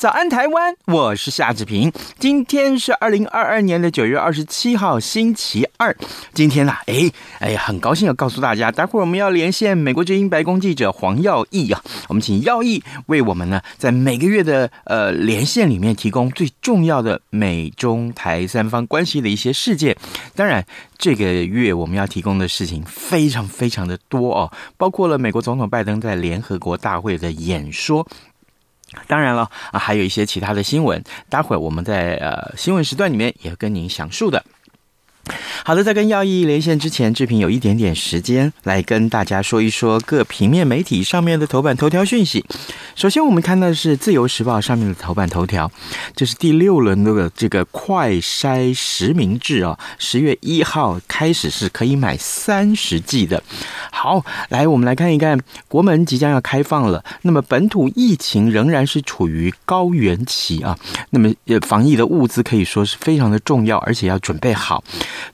早安，台湾！我是夏志平。今天是二零二二年的九月二十七号，星期二。今天呢、啊，哎哎，很高兴要告诉大家，待会儿我们要连线美国之音白宫记者黄耀毅啊。我们请耀毅为我们呢，在每个月的呃连线里面提供最重要的美中台三方关系的一些事件。当然，这个月我们要提供的事情非常非常的多哦，包括了美国总统拜登在联合国大会的演说。当然了啊，还有一些其他的新闻，待会儿我们在呃新闻时段里面也会跟您详述的。好的，在跟耀义连线之前，志平有一点点时间来跟大家说一说各平面媒体上面的头版头条讯息。首先，我们看到的是《自由时报》上面的头版头条，这是第六轮的这个快筛实名制啊，十月一号开始是可以买三十剂的。好，来我们来看一看，国门即将要开放了，那么本土疫情仍然是处于高原期啊，那么防疫的物资可以说是非常的重要，而且要准备好。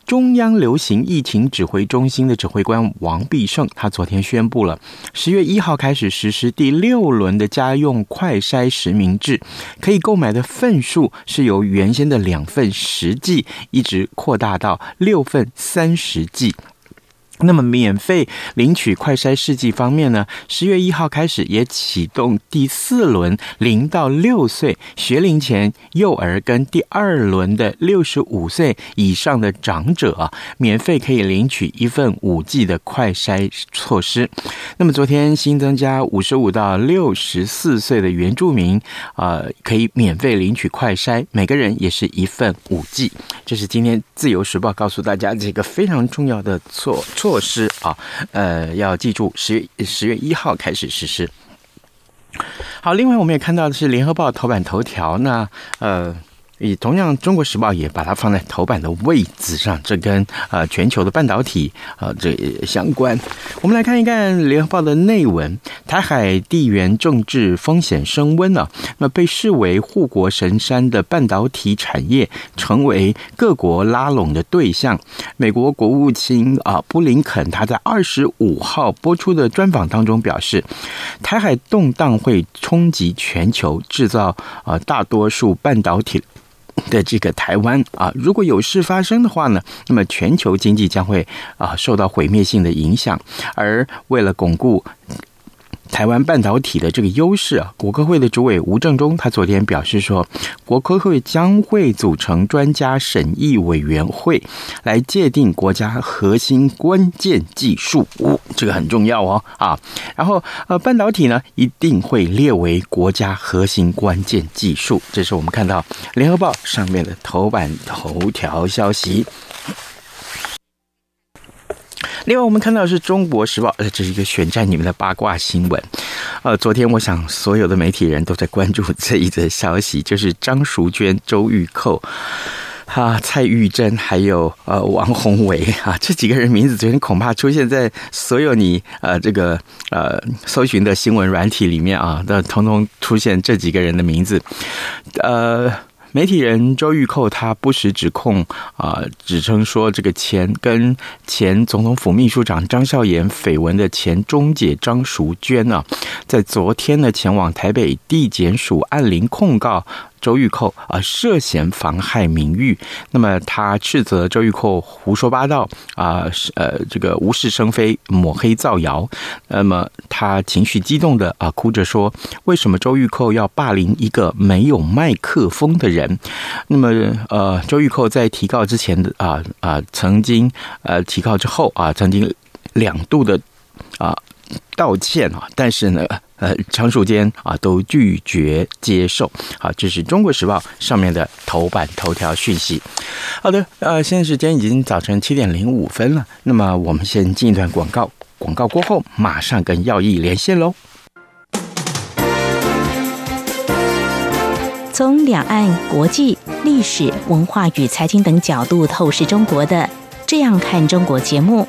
中央流行疫情指挥中心的指挥官王必胜，他昨天宣布了，十月一号开始实施第六轮的家用快筛实名制，可以购买的份数是由原先的两份十剂，一直扩大到六份三十剂。那么免费领取快筛试剂方面呢，十月一号开始也启动第四轮零到六岁学龄前幼儿跟第二轮的六十五岁以上的长者啊，免费可以领取一份五 G 的快筛措施。那么昨天新增加五十五到六十四岁的原住民啊，可以免费领取快筛，每个人也是一份五 G。这是今天自由时报告诉大家这个非常重要的措措措施啊，呃，要记住，十月十月一号开始实施。好，另外我们也看到的是联合报头版头条，那呃。以同样，《中国时报》也把它放在头版的位置上，这跟呃全球的半导体啊、呃、这相关。我们来看一看《联合报》的内文：台海地缘政治风险升温了，那被视为护国神山的半导体产业成为各国拉拢的对象。美国国务卿啊布林肯他在二十五号播出的专访当中表示，台海动荡会冲击全球，制造啊大多数半导体。的这个台湾啊，如果有事发生的话呢，那么全球经济将会啊受到毁灭性的影响。而为了巩固台湾半导体的这个优势啊，国科会的主委吴正中他昨天表示说，国科会将会组成专家审议委员会来界定国家核心关键技术，这个很重要哦啊。然后呃，半导体呢一定会列为国家核心关键技术，这是我们看到联合报上面的头版头条消息。另外，我们看到是《中国时报》，呃，这是一个选战里面的八卦新闻。呃，昨天我想所有的媒体人都在关注这一则消息，就是张淑娟、周玉蔻、啊蔡玉珍，还有呃王宏维啊这几个人名字，昨天恐怕出现在所有你呃这个呃搜寻的新闻软体里面啊，那统统出现这几个人的名字，呃。媒体人周玉蔻他不时指控啊，指称说这个前跟前总统府秘书长张孝严绯闻的前中姐张淑娟呢，在昨天呢前往台北地检署按铃控告。周玉蔻啊，涉嫌妨害名誉。那么他斥责周玉蔻胡说八道啊，呃，这个无事生非、抹黑造谣。那么他情绪激动的啊，哭着说：“为什么周玉蔻要霸凌一个没有麦克风的人？”那么呃，周玉蔻在提告之前的啊啊，曾经呃提告之后啊，曾经两度的啊。道歉啊，但是呢，呃，长时间啊都拒绝接受。好，这是中国时报上面的头版头条讯息。好的，呃，现在时间已经早晨七点零五分了，那么我们先进一段广告，广告过后马上跟耀毅连线喽。从两岸、国际、历史文化与财经等角度透视中国的，这样看中国节目。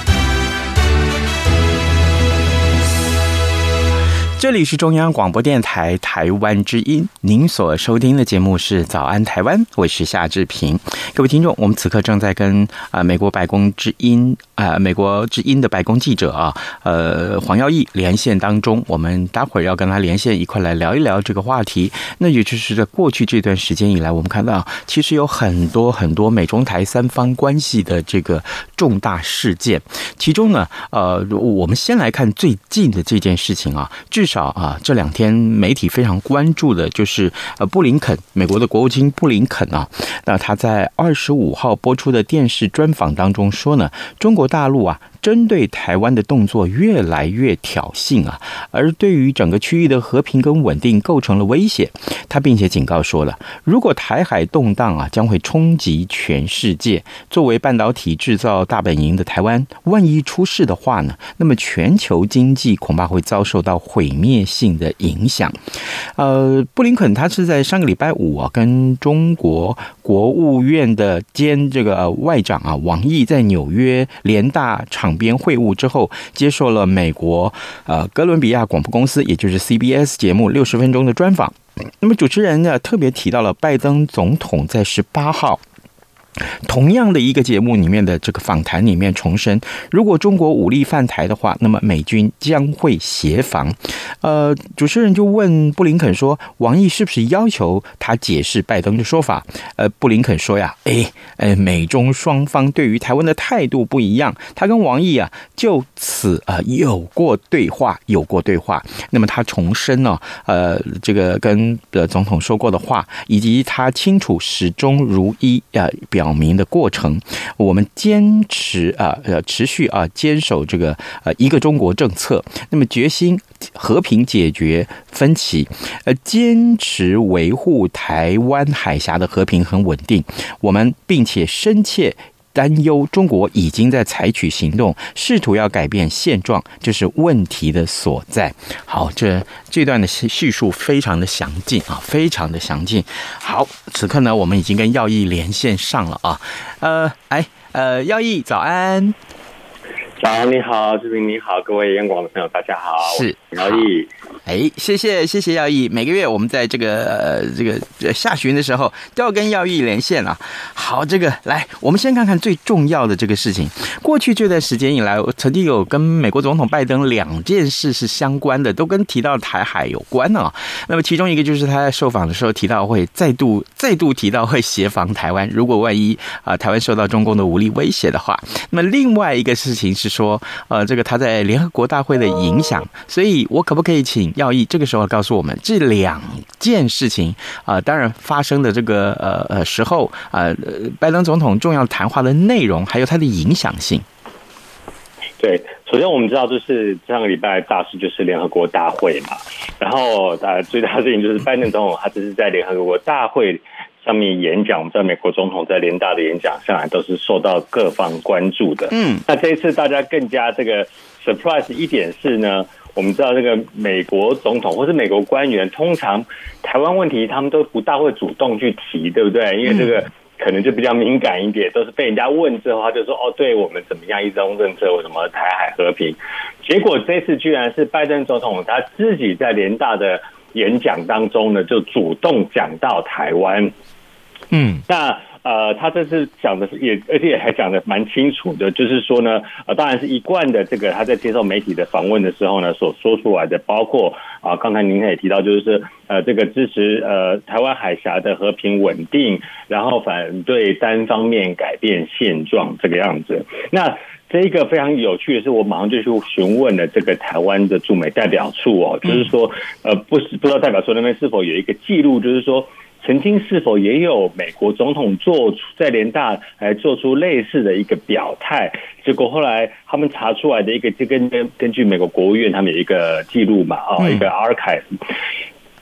这里是中央广播电台台湾之音，您所收听的节目是《早安台湾》，我是夏志平。各位听众，我们此刻正在跟啊美国白宫之音啊美国之音的白宫记者啊呃黄耀毅连线当中，我们待会儿要跟他连线一块来聊一聊这个话题。那也就是在过去这段时间以来，我们看到其实有很多很多美中台三方关系的这个重大事件，其中呢呃我们先来看最近的这件事情啊，至少啊，这两天媒体非常关注的就是呃，布林肯，美国的国务卿布林肯啊，那他在二十五号播出的电视专访当中说呢，中国大陆啊。针对台湾的动作越来越挑衅啊，而对于整个区域的和平跟稳定构成了威胁。他并且警告说了，如果台海动荡啊，将会冲击全世界。作为半导体制造大本营的台湾，万一出事的话呢，那么全球经济恐怕会遭受到毁灭性的影响。呃，布林肯他是在上个礼拜五啊，跟中国国务院的兼这个外长啊王毅在纽约联大场。边会晤之后，接受了美国呃哥伦比亚广播公司，也就是 CBS 节目六十分钟的专访。那么主持人呢特别提到了拜登总统在十八号。同样的一个节目里面的这个访谈里面重申，如果中国武力犯台的话，那么美军将会协防。呃，主持人就问布林肯说：“王毅是不是要求他解释拜登的说法？”呃，布林肯说呀：“哎，哎，美中双方对于台湾的态度不一样，他跟王毅啊就此啊有过对话，有过对话。那么他重申呢，呃，这个跟呃总统说过的话，以及他清楚始终如一啊表。”表明的过程，我们坚持啊要持续啊坚守这个呃一个中国政策，那么决心和平解决分歧，呃坚持维护台湾海峡的和平和稳定，我们并且深切。担忧中国已经在采取行动，试图要改变现状，这是问题的所在。好，这这段的叙述非常的详尽啊，非常的详尽。好，此刻呢，我们已经跟耀义连线上了啊。呃，哎，呃，耀义，早安。早安，你好，志平，你好，各位央广的朋友，大家好。是姚毅。哎，谢谢谢谢耀毅。每个月我们在这个呃这个下旬的时候都要跟耀毅连线啊。好，这个来，我们先看看最重要的这个事情。过去这段时间以来，我曾经有跟美国总统拜登两件事是相关的，都跟提到台海有关啊。那么其中一个就是他在受访的时候提到会再度再度提到会协防台湾，如果万一啊台湾受到中共的武力威胁的话。那么另外一个事情是。说呃，这个他在联合国大会的影响，所以我可不可以请耀义这个时候告诉我们这两件事情啊、当然发生的这个呃呃时候、呃，拜登总统重要谈话的内容，还有它的影响性。对，首先我们知道，就是上个礼拜大事就是联合国大会嘛，然后呃最大的事情就是拜登总统他这是在联合国大会上面演讲，我们知道美国总统在联大的演讲上来都是受到各方关注的。嗯，那这一次大家更加这个 surprise 一点是呢，我们知道这个美国总统或是美国官员，通常台湾问题他们都不大会主动去提，对不对？因为这个。可能就比较敏感一点，都是被人家问之后，他就说：“哦，对我们怎么样一中政策，为什么台海和平？”结果这次居然是拜登总统他自己在联大的演讲当中呢，就主动讲到台湾。嗯，那。呃，他这次讲的是也，而且也还讲的蛮清楚的，就是说呢，呃，当然是一贯的这个他在接受媒体的访问的时候呢，所说出来的，包括啊，刚才您也提到，就是呃，这个支持呃台湾海峡的和平稳定，然后反对单方面改变现状这个样子。那这一个非常有趣的是，我马上就去询问了这个台湾的驻美代表处哦，就是说，呃，不是不知道代表处那边是否有一个记录，就是说。曾经是否也有美国总统做出在联大来做出类似的一个表态？结果后来他们查出来的一个，就根根根据美国国务院他们有一个记录嘛，啊，一个 archive，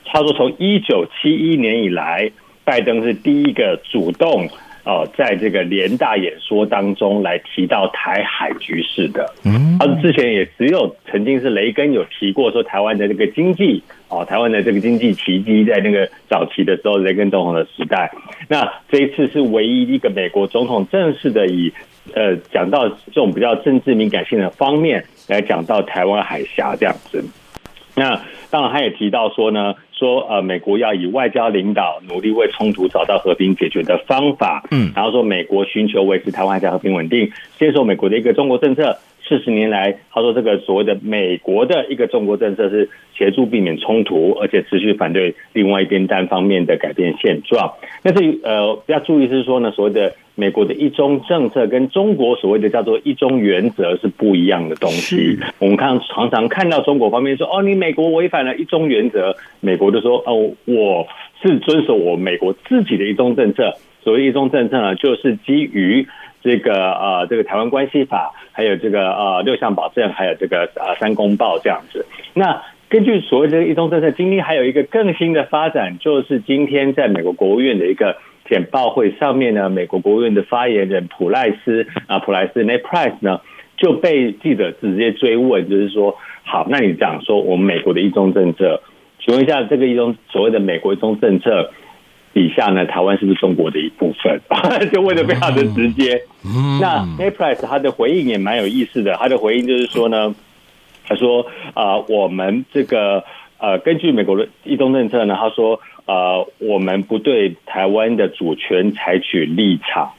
他说从一九七一年以来，拜登是第一个主动。哦，在这个联大演说当中来提到台海局势的，嗯，他之前也只有曾经是雷根有提过说台湾的这个经济，哦，台湾的这个经济奇迹，在那个早期的时候，雷根总统的时代，那这一次是唯一一个美国总统正式的以呃讲到这种比较政治敏感性的方面来讲到台湾海峡这样子，那当然他也提到说呢。说呃，美国要以外交领导，努力为冲突找到和平解决的方法。嗯，然后说美国寻求维持台湾海峡和平稳定，接受美国的一个中国政策。四十年来，他说这个所谓的美国的一个中国政策是协助避免冲突，而且持续反对另外一边单方面的改变现状。但是呃，要注意是说呢，所谓的美国的一中政策跟中国所谓的叫做一中原则是不一样的东西。我们看常常看到中国方面说哦，你美国违反了一中原则，美国就说哦，我是遵守我美国自己的一中政策。所谓一中政策呢，就是基于。这个呃，这个台湾关系法，还有这个呃六项保证，还有这个呃三公报这样子。那根据所谓这个一中政策，今天还有一个更新的发展，就是今天在美国国务院的一个简报会上面呢，美国国务院的发言人普赖斯啊，普赖斯 n e Price 呢就被记者直接追问，就是说，好，那你讲说我们美国的一中政策，请问一下，这个一中所谓的美国一中政策。底下呢，台湾是不是中国的一部分？就问的非常的直接。那 Ned Price 他的回应也蛮有意思的，他的回应就是说呢，他说啊、呃，我们这个呃，根据美国的一中政策呢，他说呃，我们不对台湾的主权采取立场。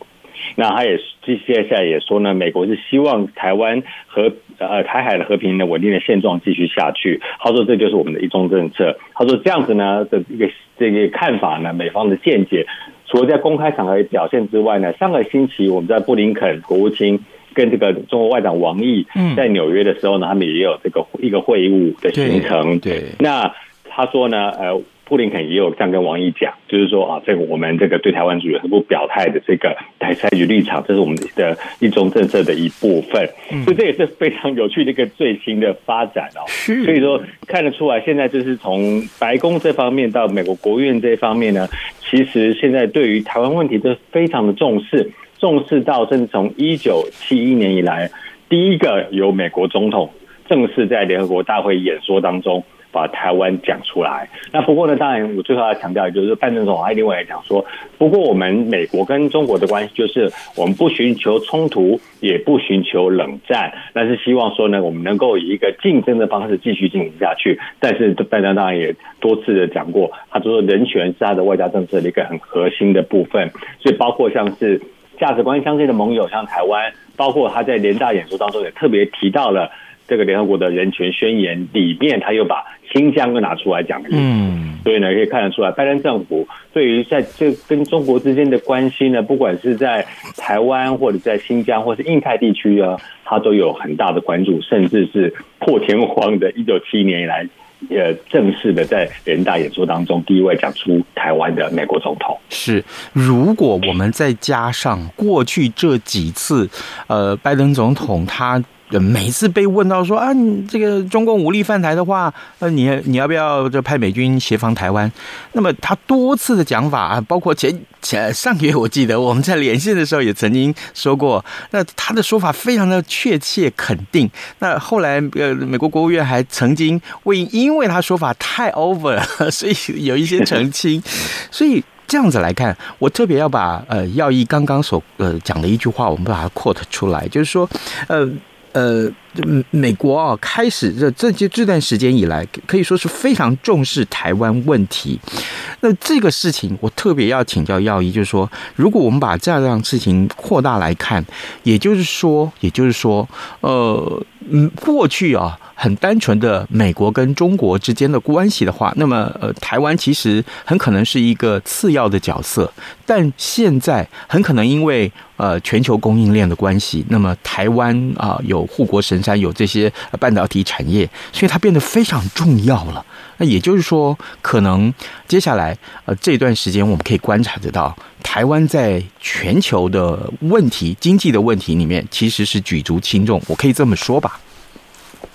那他也接接下来也说呢，美国是希望台湾和呃台海的和平的稳定的现状继续下去。他说这就是我们的一中政策。他说这样子呢的一个这个看法呢，美方的见解，除了在公开场合表现之外呢，上个星期我们在布林肯国务卿跟这个中国外长王毅在纽约的时候呢，他们也有这个一个会晤的行程。对，对那他说呢，呃。布林肯也有这样跟王毅讲，就是说啊，这个我们这个对台湾主权不表态的这个台采取立场，这是我们的一中政策的一部分。所以这也是非常有趣的一个最新的发展哦。所以说看得出来，现在就是从白宫这方面到美国国务院这方面呢，其实现在对于台湾问题都非常的重视，重视到甚至从一九七一年以来，第一个由美国总统正式在联合国大会演说当中。把台湾讲出来。那不过呢，当然我最后要强调，就是拜登总统还另外来讲说，不过我们美国跟中国的关系就是我们不寻求冲突，也不寻求冷战，但是希望说呢，我们能够以一个竞争的方式继续进行下去。但是拜登当然也多次的讲过，他说人权是他的外交政策的一个很核心的部分，所以包括像是价值观相近的盟友，像台湾，包括他在联大演说当中也特别提到了。这个联合国的人权宣言里面，他又把新疆又拿出来讲了。嗯，所以呢，可以看得出来，拜登政府对于在这跟中国之间的关系呢，不管是在台湾或者在新疆或是印太地区啊，他都有很大的关注，甚至是破天荒的，一九七一年以来，呃，正式的在人大演说当中，第一位讲出台湾的美国总统。是，如果我们再加上过去这几次，呃，拜登总统他。每次被问到说啊，这个中共武力犯台的话，呃，你你要不要就派美军协防台湾？那么他多次的讲法，包括前前上个月我记得我们在连线的时候也曾经说过，那他的说法非常的确切肯定。那后来呃，美国国务院还曾经为因为他说法太 over，所以有一些澄清，所以。这样子来看，我特别要把呃耀义刚刚所呃讲的一句话，我们把它 quote 出来，就是说，呃呃，美国啊开始这这这这段时间以来，可以说是非常重视台湾问题。那这个事情，我特别要请教耀一，就是说，如果我们把这样事情扩大来看，也就是说，也就是说，呃，嗯，过去啊。很单纯的美国跟中国之间的关系的话，那么呃，台湾其实很可能是一个次要的角色。但现在很可能因为呃全球供应链的关系，那么台湾啊、有护国神山，有这些半导体产业，所以它变得非常重要了。那也就是说，可能接下来呃这段时间我们可以观察得到，台湾在全球的问题、经济的问题里面，其实是举足轻重。我可以这么说吧。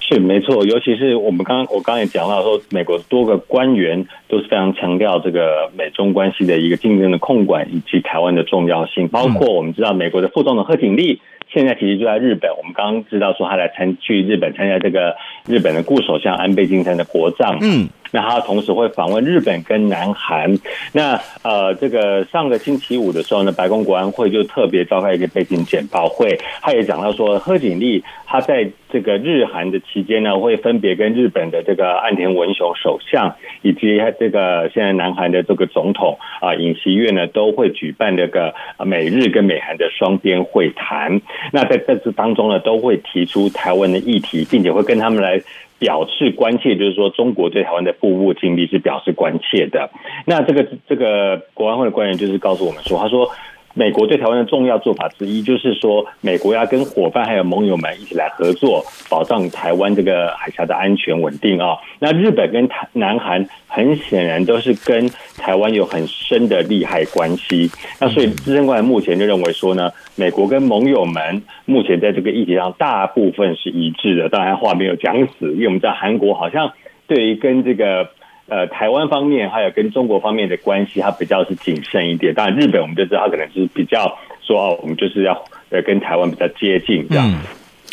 是没错，尤其是我们刚刚我刚刚也讲到说，美国多个官员都是非常强调这个美中关系的一个竞争的控管以及台湾的重要性，包括我们知道美国的副总统贺锦丽现在其实就在日本，我们刚刚知道说他来参去日本参加这个日本的固首相安倍晋三的国葬，嗯。那他同时会访问日本跟南韩。那呃，这个上个星期五的时候呢，白宫国安会就特别召开一个背景简报会，他也讲到说，贺锦丽他在这个日韩的期间呢，会分别跟日本的这个岸田文雄首相，以及这个现在南韩的这个总统啊尹锡悦呢，都会举办这个美日跟美韩的双边会谈。那在这次当中呢，都会提出台湾的议题，并且会跟他们来。表示关切，就是说中国对台湾的步步紧逼是表示关切的。那这个这个国安会的官员就是告诉我们说，他说。美国对台湾的重要做法之一，就是说，美国要跟伙伴还有盟友们一起来合作，保障台湾这个海峡的安全稳定啊。那日本跟台南韩很显然都是跟台湾有很深的利害关系。那所以资深官目前就认为说呢，美国跟盟友们目前在这个议题上大部分是一致的。当然话没有讲死，因为我们知道韩国好像对于跟这个。呃，台湾方面还有跟中国方面的关系，它比较是谨慎一点。当然，日本我们就知道，它可能是比较说哦，我们就是要呃跟台湾比较接近这样。嗯、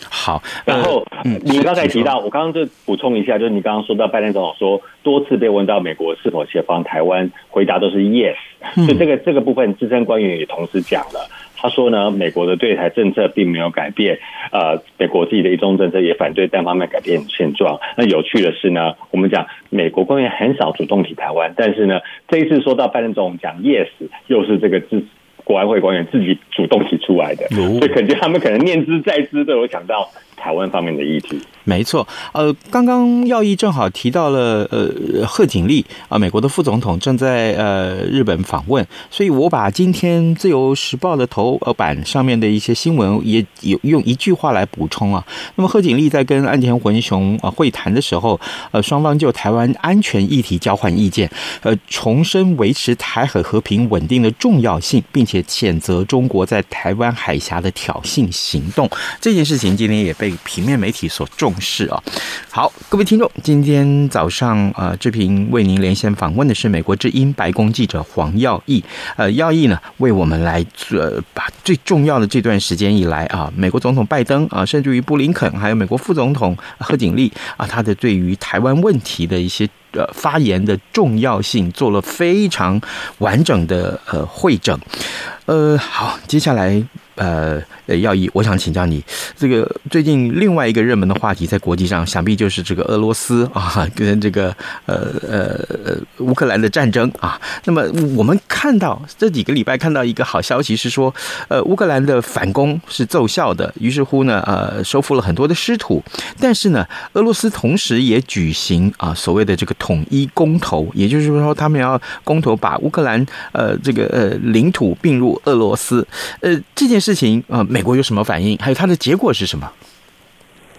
好，然后、嗯、你刚才提到，我刚刚就补充一下，就是你刚刚说到拜登总统说多次被问到美国是否协防台湾，回答都是 yes。所以这个这个部分资深官员也同时讲了。他说呢，美国的对台政策并没有改变，呃，美国自己的一中政策也反对单方面改变现状。那有趣的是呢，我们讲美国官员很少主动提台湾，但是呢，这一次说到拜登总统讲 yes，又是这个自国安会官员自己主动提出来的，所以肯定他们可能念之在之都有想到。台湾方面的议题，没错。呃，刚刚耀义正好提到了，呃，贺锦丽啊，美国的副总统正在呃日本访问，所以我把今天自由时报的头呃版上面的一些新闻也有用一句话来补充啊。那么贺锦丽在跟岸田文雄啊会谈的时候，呃，双方就台湾安全议题交换意见，呃，重申维持台海和平稳定的重要性，并且谴责中国在台湾海峡的挑衅行动。这件事情今天也被。平面媒体所重视啊，好，各位听众，今天早上呃，志平为您连线访问的是美国之音白宫记者黄耀毅，呃，耀毅呢为我们来呃把最重要的这段时间以来啊，美国总统拜登啊，甚至于布林肯，还有美国副总统贺锦丽啊，他的对于台湾问题的一些呃发言的重要性，做了非常完整的呃会诊，呃，好，接下来。呃，耀毅，我想请教你，这个最近另外一个热门的话题，在国际上，想必就是这个俄罗斯啊，跟这个呃呃乌克兰的战争啊。那么我们看到这几个礼拜看到一个好消息是说，呃，乌克兰的反攻是奏效的，于是乎呢，呃，收复了很多的失土。但是呢，俄罗斯同时也举行啊所谓的这个统一公投，也就是说，他们要公投把乌克兰呃这个呃领土并入俄罗斯。呃，这件。事情呃，美国有什么反应？还有它的结果是什么？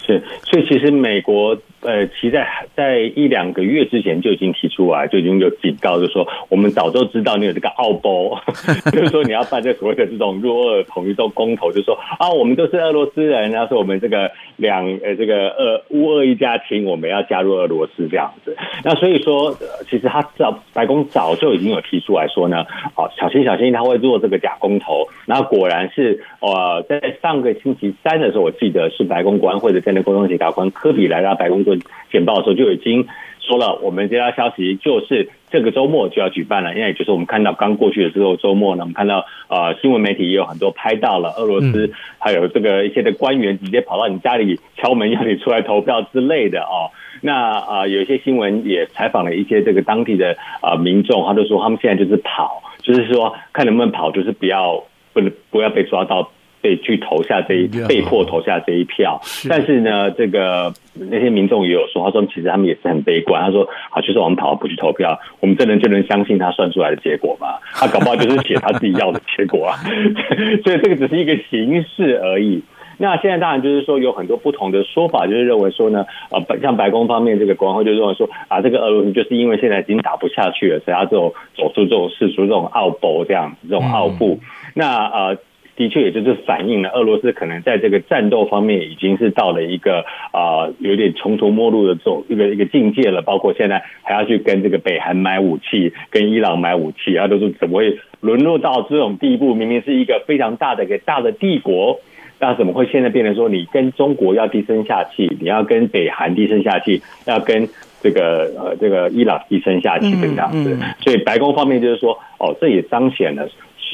是，所以其实美国呃，其实在在一两个月之前就已经提出来，就已经有警告，就说我们早就知道你有这个澳波，就是说你要办这所谓的这种入俄统一这种公投，就说啊，我们都是俄罗斯人，然后说我们这个两呃这个俄乌俄一家亲，我们要加入俄罗斯这样子。那所以说，其实他早白宫早就已经有提出来说呢，哦，小心小心，他会做这个假公投。那果然是，呃，在上个星期三的时候，我记得是白宫国安会的战略沟通协调官科比来到白宫做简报的时候，就已经说了，我们接到消息就是这个周末就要举办了，因为就是我们看到刚过去的时候周末呢，我们看到呃新闻媒体也有很多拍到了俄罗斯还有这个一些的官员直接跑到你家里敲门要你出来投票之类的哦。那啊、呃，有一些新闻也采访了一些这个当地的啊、呃、民众，他就说他们现在就是跑，就是说看能不能跑，就是不要不能不要被抓到。被去投下这一被迫投下这一票，但是呢，这个那些民众也有说，他说其实他们也是很悲观。他说好，就是我们跑不去投票，我们真的就能相信他算出来的结果吗？他搞不好就是写他自己要的结果啊。所以这个只是一个形式而已。那现在当然就是说有很多不同的说法，就是认为说呢，呃，像白宫方面这个国安会就认为说啊，这个俄罗斯就是因为现在已经打不下去了，所以他这种走出这种事出这种奥步这样子这种奥步。那呃。的确，也就是反映了俄罗斯可能在这个战斗方面已经是到了一个啊、呃、有点穷途末路的这种一个一个境界了。包括现在还要去跟这个北韩买武器，跟伊朗买武器，啊，都是怎么会沦落到这种地步？明明是一个非常大的一个大的帝国，那怎么会现在变成说你跟中国要低声下气，你要跟北韩低声下气，要跟这个呃这个伊朗低声下气这样子？所以白宫方面就是说，哦，这也彰显了。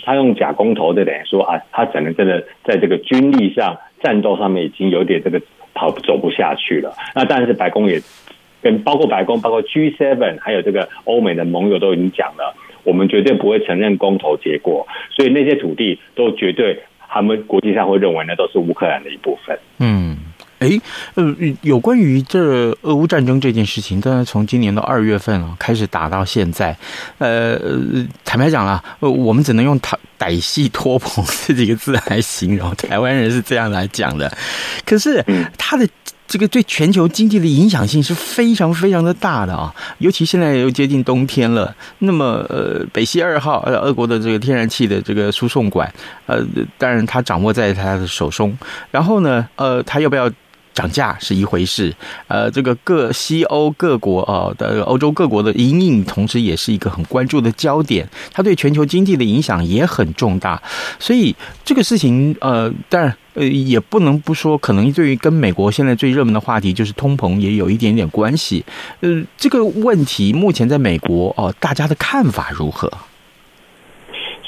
他用假公投的，等于说啊，他可能真的在这个军力上、战斗上面已经有点这个跑走不下去了。那但是白宫也跟包括白宫、包括 G7 还有这个欧美的盟友都已经讲了，我们绝对不会承认公投结果。所以那些土地都绝对，他们国际上会认为那都是乌克兰的一部分。嗯。哎，呃，有关于这俄乌战争这件事情，当然从今年的二月份啊开始打到现在，呃，坦白讲了，我们只能用“歹歹戏拖棚”这几个字来形容，台湾人是这样来讲的。可是，它的这个对全球经济的影响性是非常非常的大的啊，尤其现在又接近冬天了。那么，呃，北溪二号，呃，俄国的这个天然气的这个输送管，呃，当然它掌握在他的手中。然后呢，呃，他要不要？涨价是一回事，呃，这个各西欧各国啊的欧洲各国的因应，同时也是一个很关注的焦点，它对全球经济的影响也很重大，所以这个事情，呃，当然，呃，也不能不说，可能对于跟美国现在最热门的话题就是通膨也有一点点关系，呃，这个问题目前在美国哦，大家的看法如何？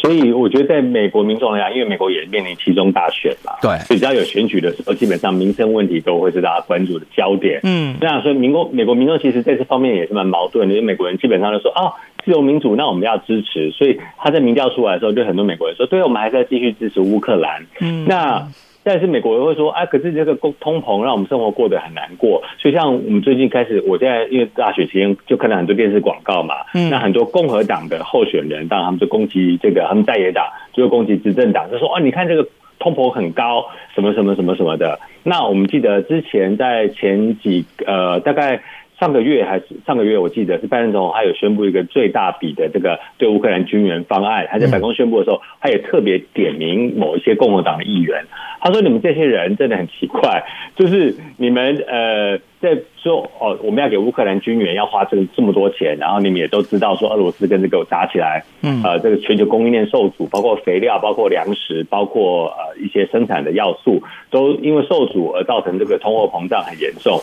所以我觉得，在美国民众来讲，因为美国也面临其中大选嘛，对，所以只要有选举的时候，基本上民生问题都会是大家关注的焦点。嗯，那所以民国美国民众其实在这方面也是蛮矛盾的，因为美国人基本上就说啊，自由民主，那我们要支持。所以他在民调出来的时候，就很多美国人说，对，我们还是要继续支持乌克兰。嗯，那。但是美国人会说，哎，可是这个通通膨让我们生活过得很难过。所以像我们最近开始，我现在因为大选期间就看到很多电视广告嘛，嗯，那很多共和党的候选人，当然他们就攻击这个，他们在野党就会攻击执政党，就说，哦，你看这个通膨很高，什么什么什么什么的。那我们记得之前在前几呃大概。上个月还是上个月，我记得是拜登总统，他有宣布一个最大笔的这个对乌克兰军援方案。他在白宫宣布的时候，他也特别点名某一些共和党的议员。他说：“你们这些人真的很奇怪，就是你们呃在说哦，我们要给乌克兰军援，要花这个这么多钱，然后你们也都知道说俄罗斯跟这个打起来，嗯，呃，这个全球供应链受阻，包括肥料、包括粮食、包括呃一些生产的要素，都因为受阻而造成这个通货膨胀很严重。”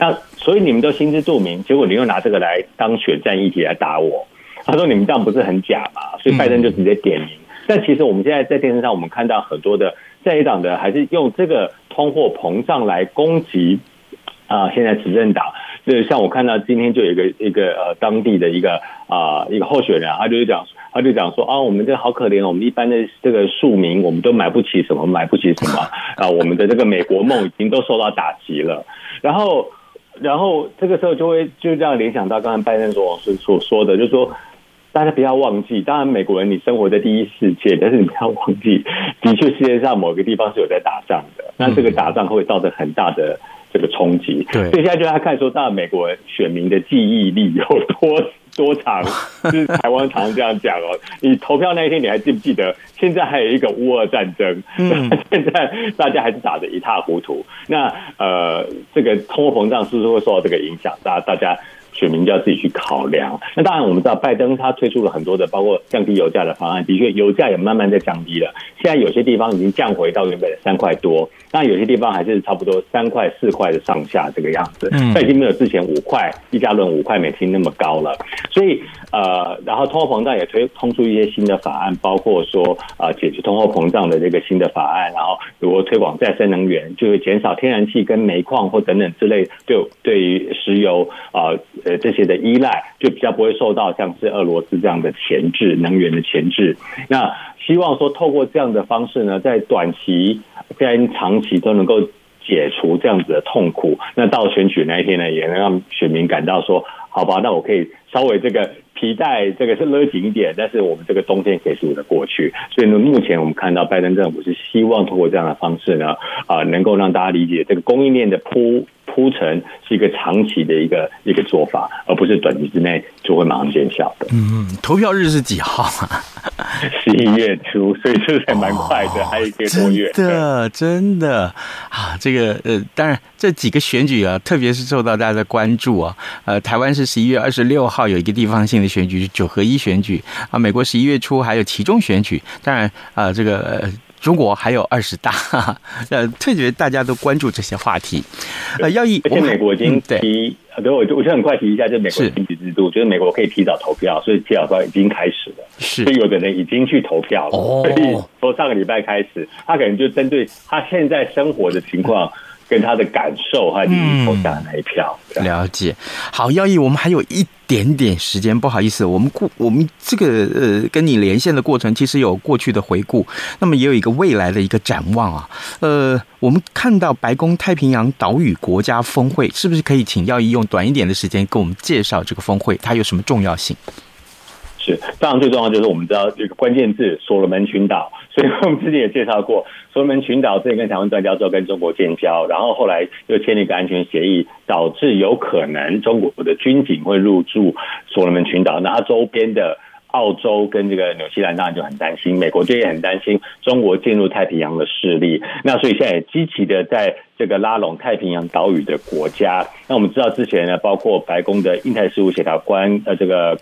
那所以你们都心知肚明，结果你又拿这个来当选战议题来打我。他说你们这样不是很假吗？所以拜登就直接点名。但其实我们现在在电视上，我们看到很多的在野党的还是用这个通货膨胀来攻击啊，现在执政党。就是像我看到今天就有一个一个呃当地的一个啊一个候选人，他就讲他就讲说啊，我们这好可怜，我们一般的这个庶民，我们都买不起什么，买不起什么啊，我们的这个美国梦已经都受到打击了。然后。然后这个时候就会就这样联想到刚才拜登所所说的，就是说大家不要忘记，当然美国人你生活在第一世界，但是你不要忘记，的确世界上某个地方是有在打仗的，那这个打仗会造成很大的这个冲击。对，所以现在就要看说，到美国选民的记忆力有多多长。就是台湾常常这样讲哦，你投票那一天，你还记不记得？现在还有一个乌俄战争，嗯，现在大家还是打得一塌糊涂。那呃，这个通货膨胀是不是会受到这个影响？大大家。选民就要自己去考量。那当然，我们知道拜登他推出了很多的，包括降低油价的方案。的确，油价也慢慢在降低了。现在有些地方已经降回到原本的三块多，那有些地方还是差不多三块、四块的上下这个样子。嗯，已经没有之前五块一加仑五块美金那么高了。所以呃，然后通货膨胀也推通出一些新的法案，包括说啊、呃，解决通货膨胀的这个新的法案。然后如果推广再生能源，就会减少天然气跟煤矿或等等之类对对于石油啊。呃，这些的依赖就比较不会受到像是俄罗斯这样的前制，能源的前制。那希望说透过这样的方式呢，在短期跟长期都能够解除这样子的痛苦。那到选举那一天呢，也能让选民感到说，好吧，那我可以稍微这个皮带这个是勒紧一点，但是我们这个冬天可以数得过去。所以呢，目前我们看到拜登政府是希望通过这样的方式呢，啊，能够让大家理解这个供应链的铺。铺陈是一个长期的一个一个做法，而不是短期之内就会马上见效的。嗯，投票日是几号啊？十一月初，所以这还蛮快的，哦、还有一个多月。真的，真的啊，这个呃，当然这几个选举啊，特别是受到大家的关注啊。呃，台湾是十一月二十六号有一个地方性的选举，是九合一选举啊。美国十一月初还有其中选举，当然啊，这个。呃中国还有二十大，呃，特别大家都关注这些话题。呃，要一，而且美国已经提，嗯、对，我就我就很快提一下，就美国的选举制度，我觉得美国可以提早投票，所以提早投票已经开始了。是，所以有的人已经去投票了。哦，所以从上个礼拜开始，他可能就针对他现在生活的情况。跟他的感受，和你投下的那一票。嗯、了解。好，耀义，我们还有一点点时间，不好意思，我们过我们这个呃跟你连线的过程，其实有过去的回顾，那么也有一个未来的一个展望啊。呃，我们看到白宫太平洋岛屿国家峰会，是不是可以请耀义用短一点的时间跟我们介绍这个峰会，它有什么重要性？是，当然最重要就是我们知道这个关键字——所罗门群岛。所以我们之前也介绍过，所罗门群岛之前跟台湾断交之后，跟中国建交，然后后来又签了一个安全协议，导致有可能中国的军警会入驻所罗门群岛。那它周边的澳洲跟这个纽西兰当然就很担心，美国就也很担心中国进入太平洋的势力。那所以现在也积极的在这个拉拢太平洋岛屿的国家。那我们知道之前呢，包括白宫的印太事务协调官，呃，这个。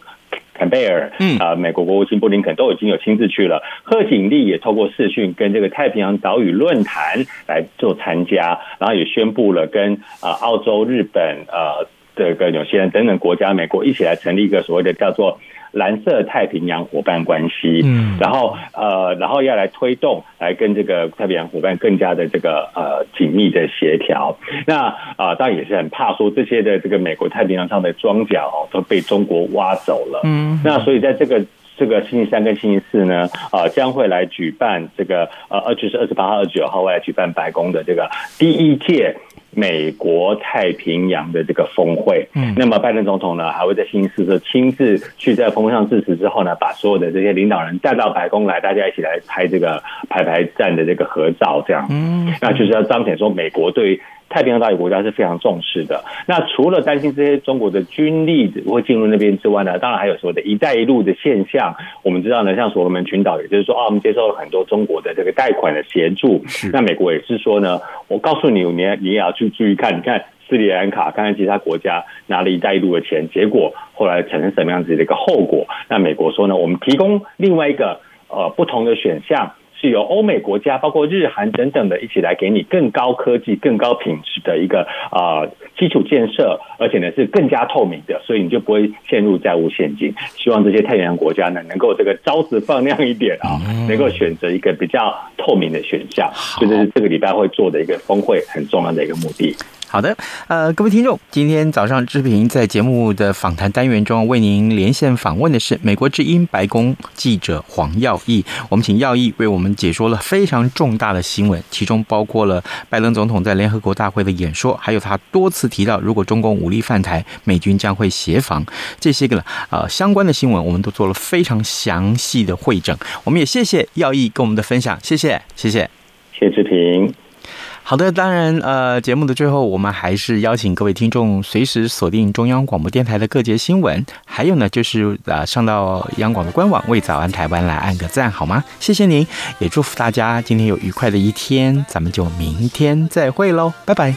坎贝尔，嗯啊，美国国务卿布林肯都已经有亲自去了。贺锦丽也透过视讯跟这个太平洋岛屿论坛来做参加，然后也宣布了跟啊澳洲、日本、呃这个纽西兰等等国家，美国一起来成立一个所谓的叫做。蓝色太平洋伙伴关系，嗯，然后呃，然后要来推动，来跟这个太平洋伙伴更加的这个呃紧密的协调。那啊、呃，当然也是很怕说这些的这个美国太平洋上的庄脚哦都被中国挖走了，嗯，那所以在这个这个星期三跟星期四呢，啊、呃，将会来举办这个呃，就是二十八号、二十九号会来举办白宫的这个第一届。美国太平洋的这个峰会，嗯，那么拜登总统呢，还会在星期四的亲自去在峰会上致辞之后呢，把所有的这些领导人带到白宫来，大家一起来拍这个排排站的这个合照，这样，嗯，那就是要彰显说美国对。太平洋岛屿国家是非常重视的。那除了担心这些中国的军力会进入那边之外呢，当然还有所谓的一带一路的现象。我们知道呢，像所罗门群岛，也就是说啊，我们接受了很多中国的这个贷款的协助。那美国也是说呢，我告诉你，你你也要去注意看，你看斯里兰卡，看看其他国家拿了一带一路的钱，结果后来产生什么样子的一个后果？那美国说呢，我们提供另外一个呃不同的选项。是由欧美国家，包括日韩等等的，一起来给你更高科技、更高品质的一个啊、呃、基础建设，而且呢是更加透明的，所以你就不会陷入债务陷阱。希望这些太平洋国家呢，能够这个招子放亮一点啊，能够选择一个比较透明的选项，这就是这个礼拜会做的一个峰会很重要的一个目的。好的，呃，各位听众，今天早上志平在节目的访谈单元中为您连线访问的是美国之音白宫记者黄耀毅。我们请耀毅为我们解说了非常重大的新闻，其中包括了拜登总统在联合国大会的演说，还有他多次提到，如果中共武力犯台，美军将会协防这些个呃相关的新闻，我们都做了非常详细的汇整。我们也谢谢耀毅跟我们的分享，谢谢，谢谢，谢志平。好的，当然，呃，节目的最后，我们还是邀请各位听众随时锁定中央广播电台的各节新闻，还有呢，就是呃，上到央广的官网为早安台湾来按个赞，好吗？谢谢您，也祝福大家今天有愉快的一天，咱们就明天再会喽，拜拜。